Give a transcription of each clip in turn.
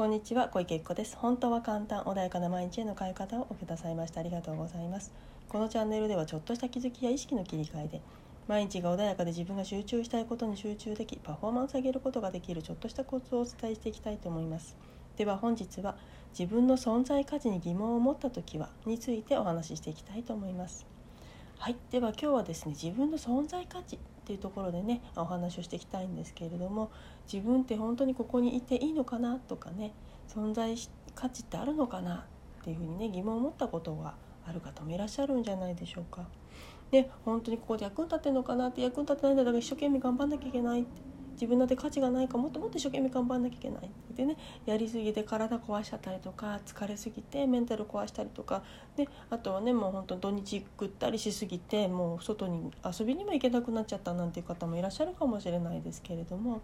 こんにちは小池子です。本当は簡単穏やかな毎日への変え方をおくださいましてありがとうございます。このチャンネルではちょっとした気づきや意識の切り替えで毎日が穏やかで自分が集中したいことに集中できパフォーマンスを上げることができるちょっとしたコツをお伝えしていきたいと思います。では本日は自分の存在価値に疑問を持った時はについてお話ししていきたいと思います。はい。では今日はですね自分の存在価値っていうところでねお話をしていきたいんですけれども自分って本当にここにいていいのかなとかね存在価値ってあるのかなっていうふうにね疑問を持ったことがある方もいらっしゃるんじゃないでしょうか。で本当にここで役に立ってるのかなって役に立ってないんだから一生懸命頑張んなきゃいけないって自分ので価値がないかもっともっと一生懸命頑張んなきゃいけない。でねやりすぎて体壊しちゃったりとか疲れすぎてメンタル壊したりとか。であとはねもう本当土日食ったりしすぎてもう外に遊びにも行けなくなっちゃったなんていう方もいらっしゃるかもしれないですけれども。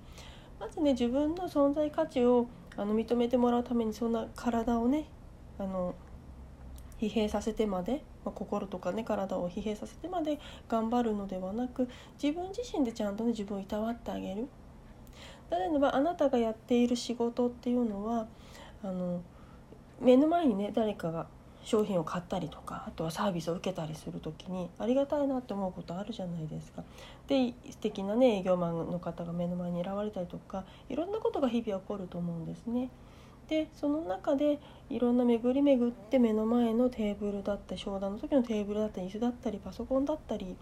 まずね自分の存在価値をあの認めてもらうためにそんな体をねあの疲弊させてまで、まあ、心とかね体を疲弊させてまで頑張るのではなく自分自身でちゃんとね自分をいたわってあげる。誰の場合あなたがやっている仕事っていうのはあの目の前にね誰かが商品を買ったりとかあとはサービスを受けたりする時にありがたいなって思うことあるじゃないですか。で素敵なね営業マンの方が目の前に現れたりとかいろんなことが日々起こると思うんですね。でその中でいろんな巡り巡って目の前のテーブルだったり商談の時のテーブルだったり椅子だったりパソコンだったり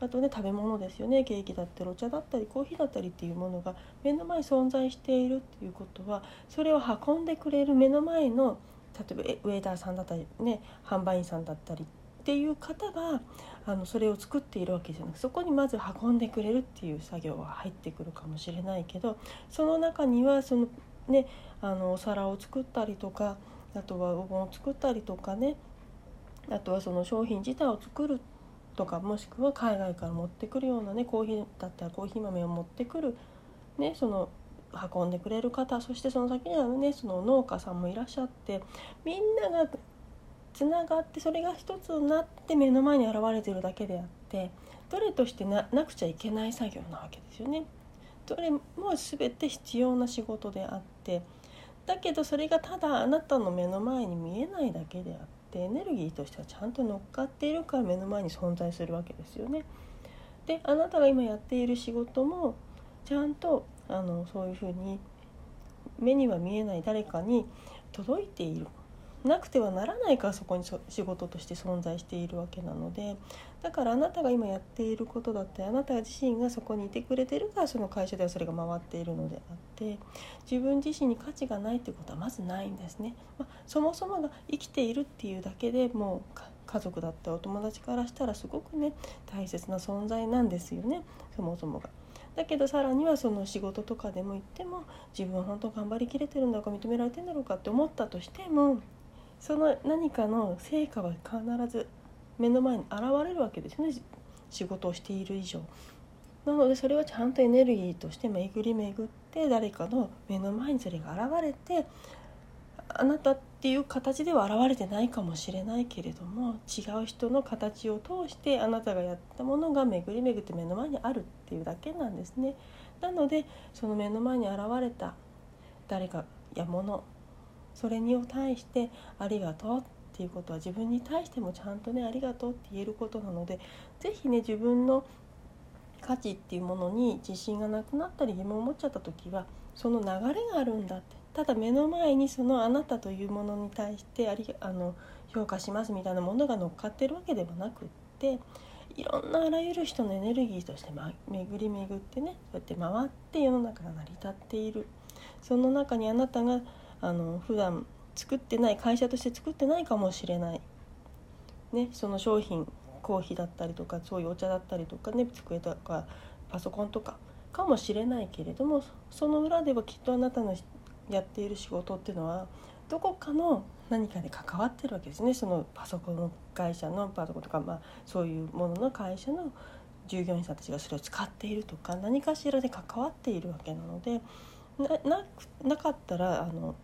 あとね食べ物ですよね。ケーキだったりお茶だったりコーヒーだったりっていうものが目の前に存在しているっていうことはそれを運んでくれる目の前の例えばウェーターさんだったりね販売員さんだったりっていう方があのそれを作っているわけじゃなくそこにまず運んでくれるっていう作業が入ってくるかもしれないけどその中にはそのねあのお皿を作ったりとかあとはお盆を作ったりとかねあとはその商品自体を作るとかもしくは海外から持ってくるようなねコーヒーだったらコーヒー豆を持ってくる、ね、その運んでくれる方そしてその先にはねその農家さんもいらっしゃってみんながつながってそれが一つになって目の前に現れてるだけであってどれとしてなくちゃいけない作業なわけですよね。どれも全て必要な仕事であってだけどそれがただあなたの目の前に見えないだけであって。でエネルギーとしてはちゃんと乗っかっているから目の前に存在するわけですよね。であなたが今やっている仕事もちゃんとあのそういうふうに目には見えない誰かに届いているなくてはならないからそこに仕事として存在しているわけなのでだからあなたが今やっていることだってあなた自身がそこにいてくれてるからその会社ではそれが回っているのであって自分自身に価値がないってことはまずないんですね。まあ、そもそもが生きているっていうだけでもう家族だったお友達からしたらすごくね大切な存在なんですよねそもそもが。だけどさらにはその仕事とかでも言っても自分は本当頑張りきれてるんだろうか認められてんだろうかって思ったとしてもその何かの成果は必ず目の前に現れるわけですよね仕事をしている以上。なのでそれはちゃんとエネルギーとして巡り巡って誰かの目の前にそれが現れてあなたっていう形では現れてないかもしれないけれども違う人の形を通してあなたがやったものが巡り巡って目の前にあるっていうだけなんですね。なのでその目の前に現れた誰かや物それに対して「ありがとう」っていうことは自分に対してもちゃんとね「ありがとう」って言えることなので是非ね自分の価値っていうものに自信がなくなったり疑問を持っちゃった時はその流れがあるんだって。ただ目の前にそのあなたというものに対してありあの評価しますみたいなものが乗っかってるわけではなくっていろんなあらゆる人のエネルギーとして、ま、巡り巡ってねそうやって回って世の中が成り立っている。その中にあなたがあの普段作ってない会社として作ってないかもしれない、ね、その商品コーヒーだったりとかそういうお茶だったりとかね机とかパソコンとかかもしれないけれどもその裏ではきっとあなたのやっている仕事っていうのはどこかの何かで関わってるわけですね。そのパソコンの会社のパソコンとか、まあ、そういうものの会社の従業員さんたちがそれを使っているとか何かしらで関わっているわけなのでななかったらあの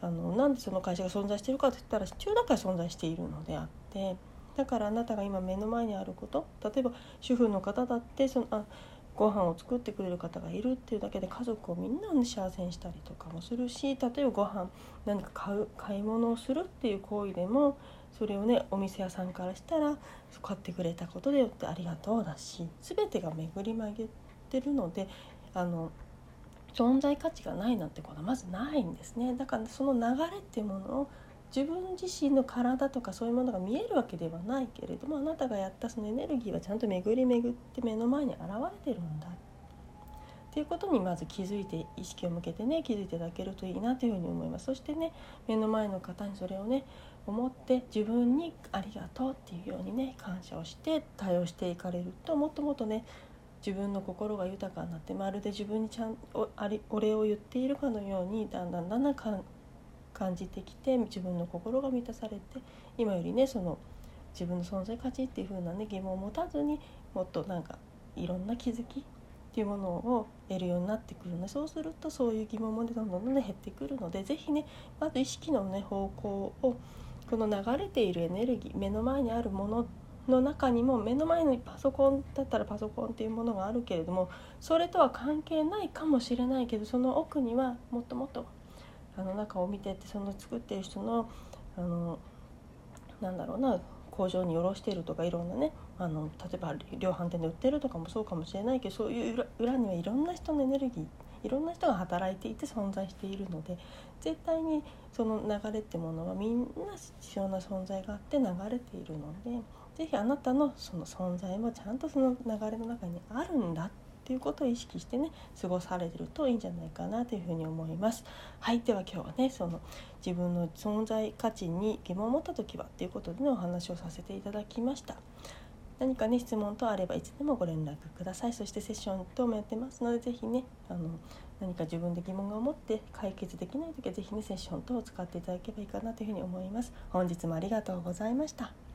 あのなんでその会社が存在してるかといったら中だから存在しているのであってだからあなたが今目の前にあること例えば主婦の方だってそのあご飯を作ってくれる方がいるっていうだけで家族をみんなで幸せにしたりとかもするし例えばご飯何か買う買い物をするっていう行為でもそれをねお店屋さんからしたら買ってくれたことでよってありがとうだし全てが巡り曲げてるのであの存在価値がないなんてことはまずないんですね。だからその流れっていうものを自分自身の体とかそういうものが見えるわけではないけれどもあなたがやったそのエネルギーはちゃんと巡り巡って目の前に現れてるんだ。っていうことにまず気づいて意識を向けてね気づいていただけるといいなというふうに思います。そしてね目の前の方にそれをね思って自分にありがとうっていうようにね感謝をして対応していかれるともっともっとね自分の心が豊かになってまるで自分にちゃんおありお礼を言っているかのようにだんだんだんだん感じてきて自分の心が満たされて今よりねその自分の存在価値っていう風なね疑問を持たずにもっとなんかいろんな気づきっていうものを得るようになってくるのでそうするとそういう疑問もねどんどんどんどん減ってくるので是非ねまず意識のね方向をこの流れているエネルギー目の前にあるものの中にも目の前にパソコンだったらパソコンっていうものがあるけれどもそれとは関係ないかもしれないけどその奥にはもっともっとあの中を見てってその作ってる人のあのなんだろうな工場に卸してるとかいろんなねあの例えば量販店で売ってるとかもそうかもしれないけどそういう裏にはいろんな人のエネルギーいろんな人が働いていて存在しているので絶対にその流れってものはみんな必要な存在があって流れているので是非あなたのその存在もちゃんとその流れの中にあるんだっていうことを意識してね過ごされてるといいんじゃないかなというふうに思います。はいでは今日はねその自分の存在価値に疑問を持った時はっていうことでのお話をさせていただきました。何かね質問等あればいつでもご連絡くださいそしてセッション等もやってますので是非ねあの何か自分で疑問が思って解決できない時は是非ねセッション等を使っていただければいいかなというふうに思います本日もありがとうございました